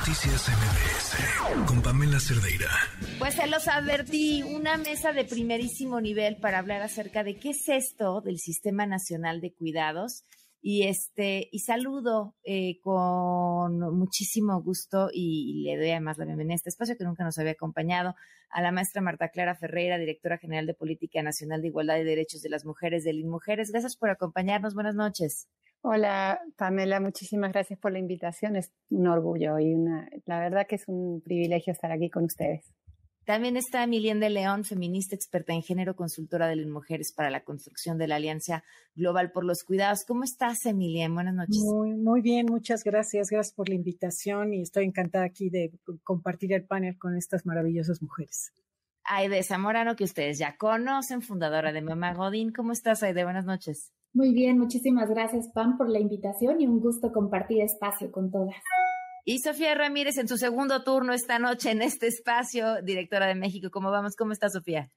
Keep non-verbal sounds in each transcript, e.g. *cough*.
Noticias MBS con Pamela Cerdeira. Pues se los advertí, una mesa de primerísimo nivel para hablar acerca de qué es esto del Sistema Nacional de Cuidados. Y este, y saludo eh, con muchísimo gusto y, le doy además la bienvenida a este espacio que nunca nos había acompañado a la maestra Marta Clara Ferreira, directora general de Política Nacional de Igualdad y Derechos de las Mujeres del INMUJERES. Gracias por acompañarnos. Buenas noches. Hola, Pamela, muchísimas gracias por la invitación. Es un orgullo y una, la verdad que es un privilegio estar aquí con ustedes. También está Emilienne de León, feminista, experta en género, consultora de las mujeres para la construcción de la Alianza Global por los Cuidados. ¿Cómo estás, Emilienne? Buenas noches. Muy, muy bien, muchas gracias. Gracias por la invitación y estoy encantada aquí de compartir el panel con estas maravillosas mujeres. Aide Zamorano, que ustedes ya conocen, fundadora de Mamá Godín. ¿Cómo estás, Aide? Buenas noches. Muy bien, muchísimas gracias, Pam, por la invitación y un gusto compartir espacio con todas. Y Sofía Ramírez en su segundo turno esta noche en este espacio, directora de México. ¿Cómo vamos? ¿Cómo está Sofía?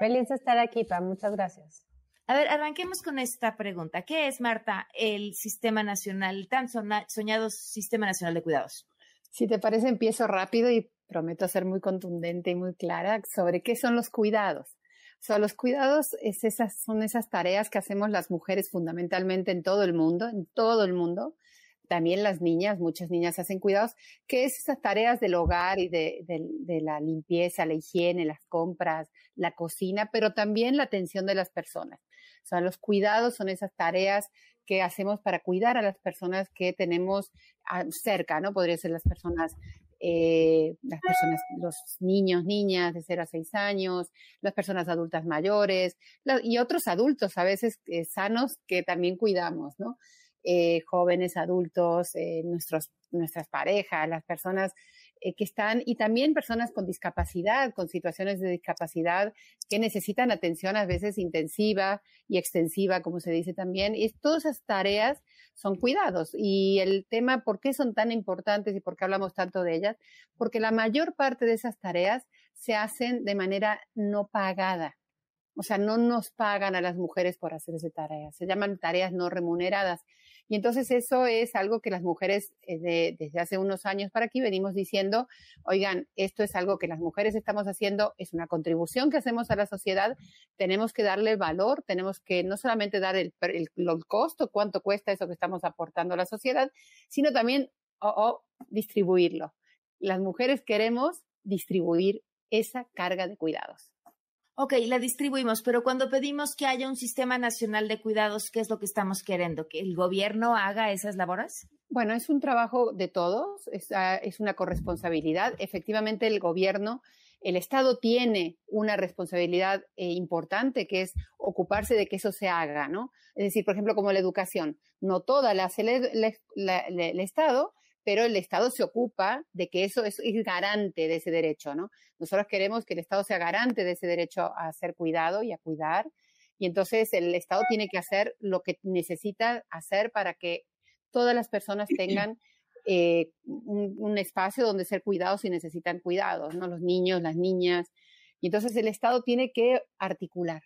Feliz de estar aquí, Pam. Muchas gracias. A ver, arranquemos con esta pregunta. ¿Qué es, Marta, el Sistema Nacional, el tan soñado Sistema Nacional de Cuidados? Si te parece, empiezo rápido y prometo ser muy contundente y muy clara sobre qué son los cuidados. O sea, los cuidados es esas, son esas tareas que hacemos las mujeres fundamentalmente en todo el mundo, en todo el mundo. También las niñas, muchas niñas hacen cuidados, que es esas tareas del hogar y de, la limpieza, la higiene, las compras, la cocina, pero también la atención de las personas. O sea, los cuidados son esas tareas que hacemos para cuidar a las personas que tenemos ah, cerca, ¿no? Podría ser las personas eh, las personas, los niños, niñas de 0 a 6 años, las personas adultas mayores y otros adultos a veces eh, sanos que también cuidamos, ¿no? Eh, jóvenes, adultos, nuestros, nuestras parejas, las personas eh, que están y también personas con discapacidad, con situaciones de discapacidad que necesitan atención a veces intensiva y extensiva, como se dice también. Y todas esas tareas son cuidados. Y el tema, ¿por qué son tan importantes y por qué hablamos tanto de ellas? Porque la mayor parte de esas tareas se hacen de manera no pagada. O sea, no nos pagan a las mujeres por hacer esa tarea. Se llaman tareas no remuneradas. Y entonces eso es algo que las mujeres eh, desde hace unos años para aquí venimos diciendo, oigan, esto es algo que las mujeres estamos haciendo, es una contribución que hacemos a la sociedad, tenemos que darle valor, tenemos que no solamente dar el, costo, cuánto cuesta eso que estamos aportando a la sociedad, sino también distribuirlo. Las mujeres queremos distribuir esa carga de cuidados. Ok, la distribuimos, pero cuando pedimos que haya un sistema nacional de cuidados, ¿qué es lo que estamos queriendo? ¿Que el gobierno haga esas labores? Bueno, es un trabajo de todos, es, ah, una corresponsabilidad. Efectivamente, el gobierno, el Estado tiene una responsabilidad eh, importante que es ocuparse de que eso se haga, ¿no? Es decir, por ejemplo, como la educación, no toda la hace el Estado, pero el Estado se ocupa de que eso es, garante de ese derecho, ¿no? Nosotros queremos que el Estado sea garante de ese derecho a ser cuidado y a cuidar, y entonces el Estado tiene que hacer lo que necesita hacer para que todas las personas tengan eh, un, espacio donde ser cuidados si necesitan cuidados, ¿no? Los niños, las niñas, y entonces el Estado tiene que articular,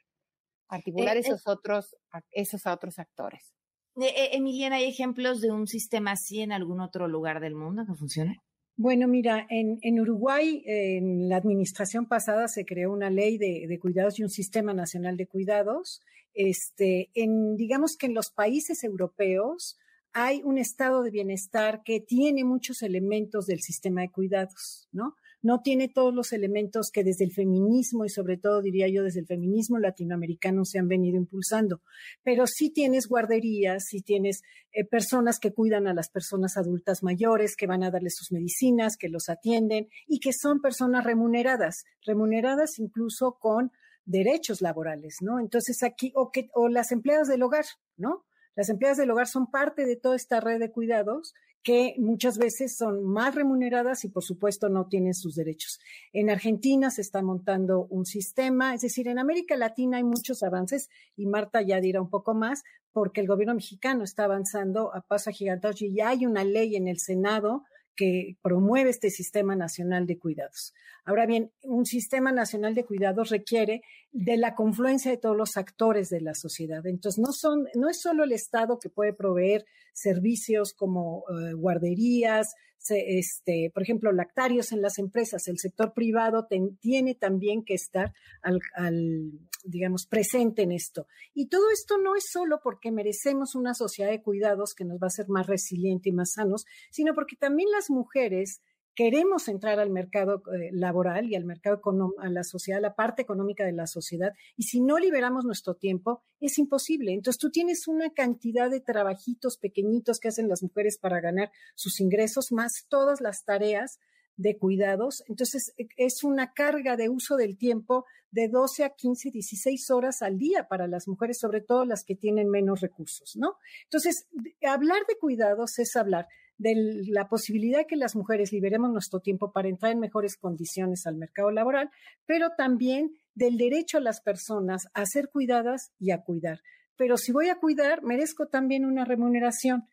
articular eh, esos otros, esos otros actores. Eh, eh, Emiliana, ¿hay ejemplos de un sistema así en algún otro lugar del mundo que funcione? Bueno, mira, en, Uruguay, en la administración pasada se creó una ley de, cuidados y un sistema nacional de cuidados. Este, en, digamos que en los países europeos hay un estado de bienestar que tiene muchos elementos del sistema de cuidados, ¿no? No tiene todos los elementos que desde el feminismo y sobre todo diría yo desde el feminismo latinoamericano se han venido impulsando, pero sí tienes guarderías, sí tienes eh, personas que cuidan a las personas adultas mayores, que van a darles sus medicinas, que los atienden y que son personas remuneradas, remuneradas incluso con derechos laborales, ¿no? Entonces aquí, o, o las empleadas del hogar, ¿no? Las empleadas del hogar son parte de toda esta red de cuidados que muchas veces son más remuneradas y por supuesto no tienen sus derechos. En Argentina se está montando un sistema, es decir, en América Latina hay muchos avances y Marta ya dirá un poco más porque el gobierno mexicano está avanzando a paso gigantesco y ya hay una ley en el Senado que promueve este sistema nacional de cuidados. Ahora bien, un sistema nacional de cuidados requiere de la confluencia de todos los actores de la sociedad. Entonces, no son, no es solo el Estado que puede proveer servicios como eh, guarderías, este, por ejemplo, lactarios en las empresas, el sector privado tiene también que estar al, digamos, presente en esto. Y todo esto no es solo porque merecemos una sociedad de cuidados que nos va a hacer más resiliente y más sanos, sino porque también las mujeres queremos entrar al mercado eh, laboral y al mercado a la sociedad, a la parte económica de la sociedad, y si no liberamos nuestro tiempo, es imposible. Entonces tú tienes una cantidad de trabajitos pequeñitos que hacen las mujeres para ganar sus ingresos, más todas las tareas de cuidados. Entonces e, es una carga de uso del tiempo de 12 a 15, 16 horas al día para las mujeres, sobre todo las que tienen menos recursos, ¿no? Entonces, hablar de cuidados es hablar de la posibilidad que las mujeres liberemos nuestro tiempo para entrar en mejores condiciones al mercado laboral, pero también del derecho a las personas a ser cuidadas y a cuidar. Pero si voy a cuidar, merezco también una remuneración.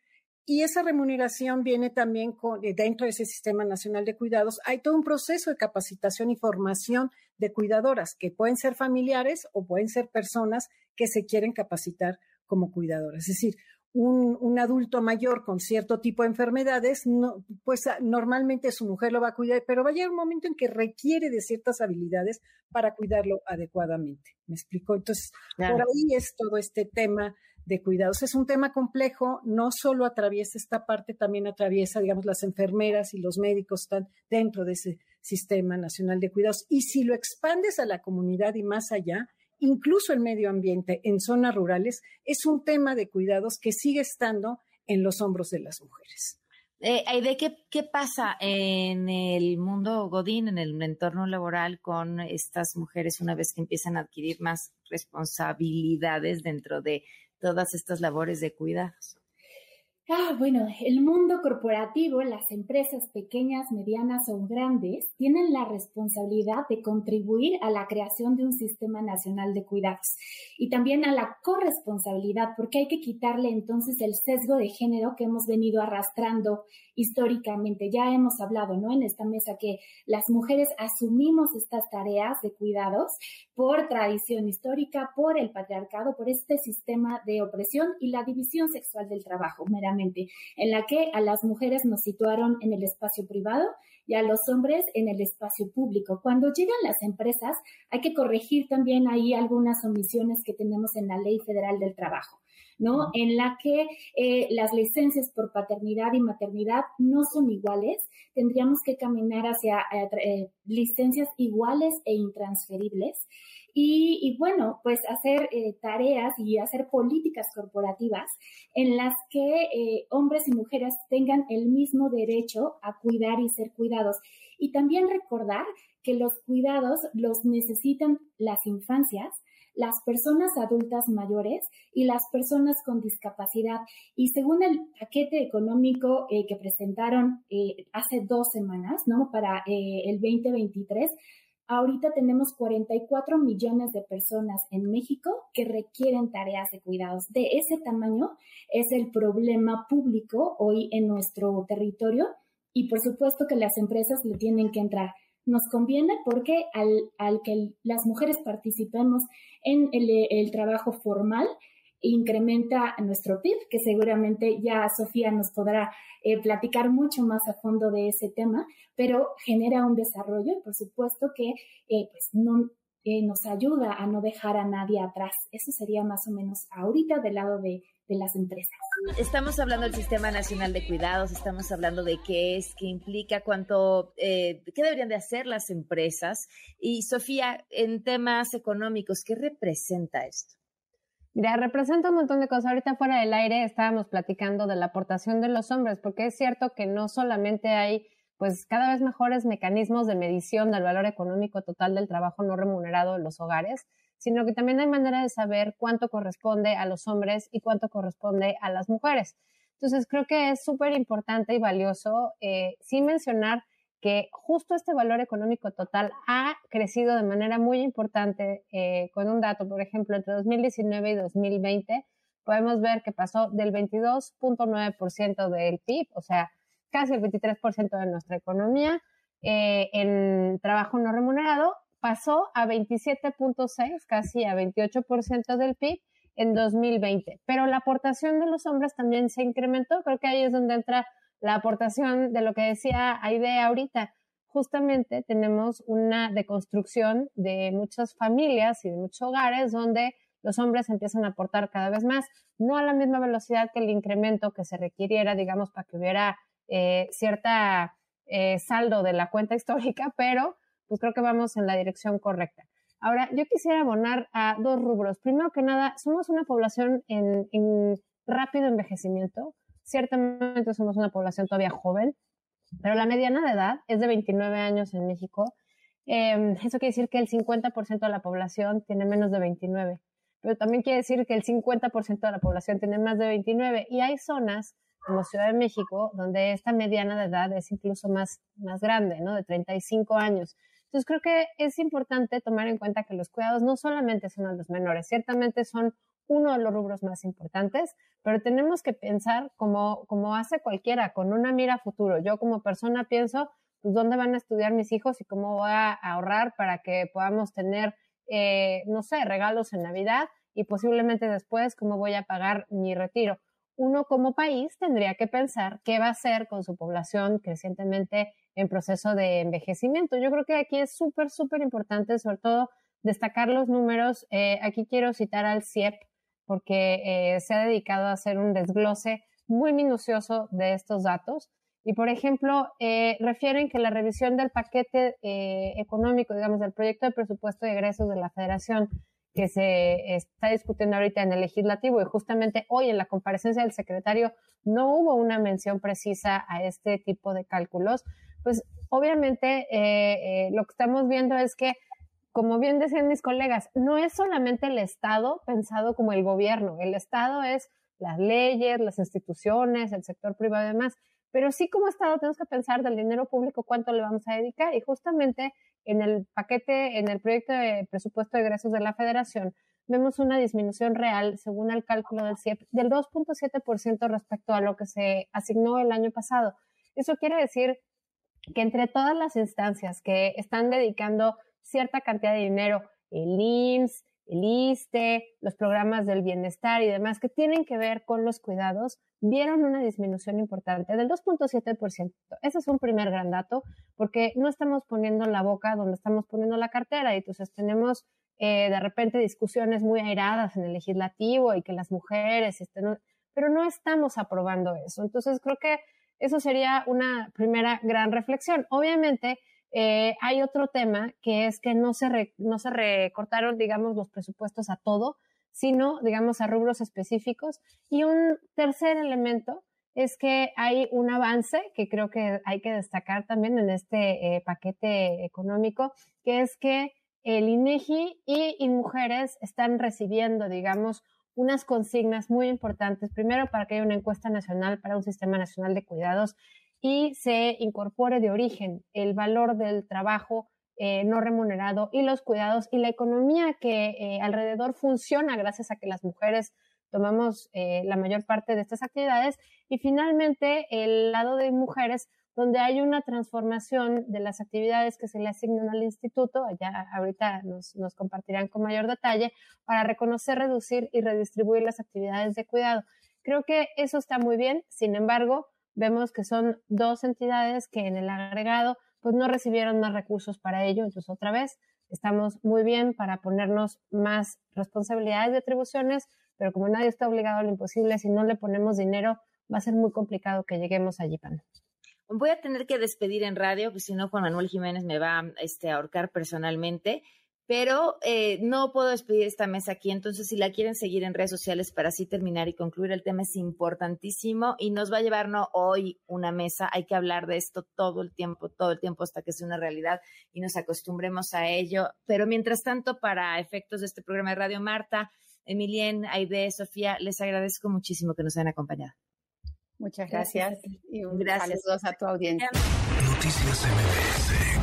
Y esa remuneración viene también con, eh, dentro de ese Sistema Nacional de Cuidados. Hay todo un proceso de capacitación y formación de cuidadoras, que pueden ser familiares o pueden ser personas que se quieren capacitar como cuidadoras. Es decir, un, adulto mayor con cierto tipo de enfermedades, no, pues ah, normalmente su mujer lo va a cuidar, pero va a llegar un momento en que requiere de ciertas habilidades para cuidarlo adecuadamente. ¿Me explico? Entonces, por ahí es todo este tema de cuidados. Es un tema complejo, no solo atraviesa esta parte, también atraviesa, digamos, las enfermeras y los médicos están dentro de ese sistema nacional de cuidados. Y si lo expandes a la comunidad y más allá, incluso el medio ambiente en zonas rurales, es un tema de cuidados que sigue estando en los hombros de las mujeres. Eh, ¿de qué, qué pasa en el mundo Godín, en el entorno laboral con estas mujeres una vez que empiezan a adquirir más responsabilidades dentro de todas estas labores de cuidados? Ah, bueno, el mundo corporativo, las empresas pequeñas, medianas o grandes tienen la responsabilidad de contribuir a la creación de un sistema nacional de cuidados y también a la corresponsabilidad, porque hay que quitarle entonces el sesgo de género que hemos venido arrastrando históricamente. Ya hemos hablado, ¿no? En esta mesa que las mujeres asumimos estas tareas de cuidados por tradición histórica, por el patriarcado, por este sistema de opresión y la división sexual del trabajo, meramente, en la que a las mujeres nos situaron en el espacio privado y a los hombres en el espacio público. Cuando llegan las empresas, hay que corregir también ahí algunas omisiones que tenemos en la Ley Federal del Trabajo. ¿No? En la que eh, las licencias por paternidad y maternidad no son iguales. Tendríamos que caminar hacia eh, eh, licencias iguales e intransferibles. Y, bueno, pues hacer tareas y hacer políticas corporativas en las que hombres y mujeres tengan el mismo derecho a cuidar y ser cuidados. Y también recordar que los cuidados los necesitan las infancias, las personas adultas mayores y las personas con discapacidad. Y según el paquete económico eh, que presentaron eh, hace dos semanas, ¿no? Para eh, el 2023, ahorita tenemos 44 millones de personas en México que requieren tareas de cuidados. De ese tamaño es el problema público hoy en nuestro territorio y por supuesto que las empresas le tienen que entrar nos conviene porque al, al que las mujeres participemos en el, trabajo formal, incrementa nuestro PIB, que seguramente ya Sofía nos podrá eh, platicar mucho más a fondo de ese tema, pero genera un desarrollo, por supuesto que eh, pues no, eh, nos ayuda a no dejar a nadie atrás. Eso sería más o menos ahorita del lado de, de las empresas. Estamos hablando del Sistema Nacional de Cuidados, estamos hablando de qué es, qué implica, cuánto, eh, qué deberían de hacer las empresas. Y Sofía, en temas económicos, ¿qué representa esto? Mira, representa un montón de cosas. Ahorita fuera del aire estábamos platicando de la aportación de los hombres, porque es cierto que no solamente hay pues cada vez mejores mecanismos de medición del valor económico total del trabajo no remunerado en los hogares, sino que también hay manera de saber cuánto corresponde a los hombres y cuánto corresponde a las mujeres. Entonces, creo que es súper importante y valioso eh, sin mencionar que justo este valor económico total ha crecido de manera muy importante eh, con un dato, por ejemplo, entre 2019 y 2020, podemos ver que pasó del 22.9% del PIB, o sea, casi el 23% de nuestra economía, eh, en trabajo no remunerado pasó a 27.6, casi a 28% del PIB en 2020. Pero la aportación de los hombres también se incrementó. Creo que ahí es donde entra la aportación de lo que decía Aide ahorita. Justamente tenemos una deconstrucción de muchas familias y de muchos hogares donde los hombres empiezan a aportar cada vez más, no a la misma velocidad que el incremento que se requiriera, digamos, para que hubiera eh, cierta eh, saldo de la cuenta histórica, *laughs* pero pues creo que vamos en la dirección correcta. Ahora, yo quisiera abonar a dos rubros. Primero que nada, somos una población en, rápido envejecimiento. Ciertamente somos una población todavía joven, pero la mediana de edad es de 29 años en México. Em, eso quiere decir que el 50% de la población tiene menos de 29, pero también quiere decir que el 50% de la población tiene más de 29 y hay zonas como Ciudad de México donde esta mediana de edad es incluso más, más grande, ¿no? De 35 años. Entonces creo que es importante tomar en cuenta que los cuidados no solamente son a los menores, ciertamente son uno de los rubros más importantes, pero tenemos que pensar como, como hace cualquiera, con una mira a futuro. Yo como persona pienso, pues, dónde van a estudiar mis hijos y cómo voy a ahorrar para que podamos tener, eh, no sé, regalos en Navidad y posiblemente después cómo voy a pagar mi retiro. Uno como país tendría que pensar qué va a hacer con su población crecientemente en proceso de envejecimiento. Yo creo que aquí es súper, súper importante, sobre todo, destacar los números. Eh, aquí quiero citar al CIEP porque eh, se ha dedicado a hacer un desglose muy minucioso de estos datos. Y, por ejemplo, eh, refieren que la revisión del paquete económico, digamos, del proyecto de presupuesto de egresos de la Federación que se está discutiendo ahorita en el legislativo y justamente hoy en la comparecencia del secretario no hubo una mención precisa a este tipo de cálculos, pues obviamente eh, eh, lo que estamos viendo es que, como bien decían mis colegas, no es solamente el Estado pensado como el gobierno, el Estado es las leyes, las instituciones, el sector privado y demás, pero sí como Estado tenemos que pensar del dinero público cuánto le vamos a dedicar y justamente en el paquete, en el proyecto de presupuesto de egresos de la Federación, vemos una disminución real, según el cálculo del CIEP, del 2.7% respecto a lo que se asignó el año pasado. Eso quiere decir que entre todas las instancias que están dedicando cierta cantidad de dinero, el IMSS, el ISTE, los programas del bienestar y demás que tienen que ver con los cuidados, vieron una disminución importante del 2.7%. Ese es un primer gran dato porque no estamos poniendo la boca donde estamos poniendo la cartera y entonces tenemos eh, de repente discusiones muy airadas en el legislativo y que las mujeres estén, pero no estamos aprobando eso. Entonces creo que eso sería una primera gran reflexión. Obviamente, eh, hay otro tema que es que no se, no se recortaron, digamos, los presupuestos a todo, sino, digamos, a rubros específicos. Y un tercer elemento es que hay un avance que creo que hay que destacar también en este eh, paquete económico, que es que el INEGI y InMujeres están recibiendo, digamos, unas consignas muy importantes. Primero, para que haya una encuesta nacional para un sistema nacional de cuidados y se incorpore de origen el valor del trabajo eh, no remunerado y los cuidados y la economía que eh, alrededor funciona gracias a que las mujeres tomamos eh, la mayor parte de estas actividades. Y finalmente, el lado de mujeres donde hay una transformación de las actividades que se le asignan al instituto, ya ahorita nos, nos, compartirán con mayor detalle, para reconocer, reducir y redistribuir las actividades de cuidado. Creo que eso está muy bien, sin embargo, vemos que son dos entidades que en el agregado pues no recibieron más recursos para ello, entonces otra vez estamos muy bien para ponernos más responsabilidades de atribuciones, pero como nadie está obligado a lo imposible, si no le ponemos dinero, va a ser muy complicado que lleguemos allí, Pan. Voy a tener que despedir en radio, porque si no, Juan Manuel Jiménez me va este, a ahorcar personalmente, pero eh, no puedo despedir esta mesa aquí. Entonces, si la quieren seguir en redes sociales para así terminar y concluir el tema, es importantísimo y nos va a llevar no hoy una mesa. Hay que hablar de esto todo el tiempo, todo el tiempo hasta que sea una realidad y nos acostumbremos a ello. Pero mientras tanto, para efectos de este programa de Radio Marta, Emilien, Aide, Sofía, les agradezco muchísimo que nos hayan acompañado. Muchas gracias, y un gracias. saludos a tu audiencia. Noticias MBS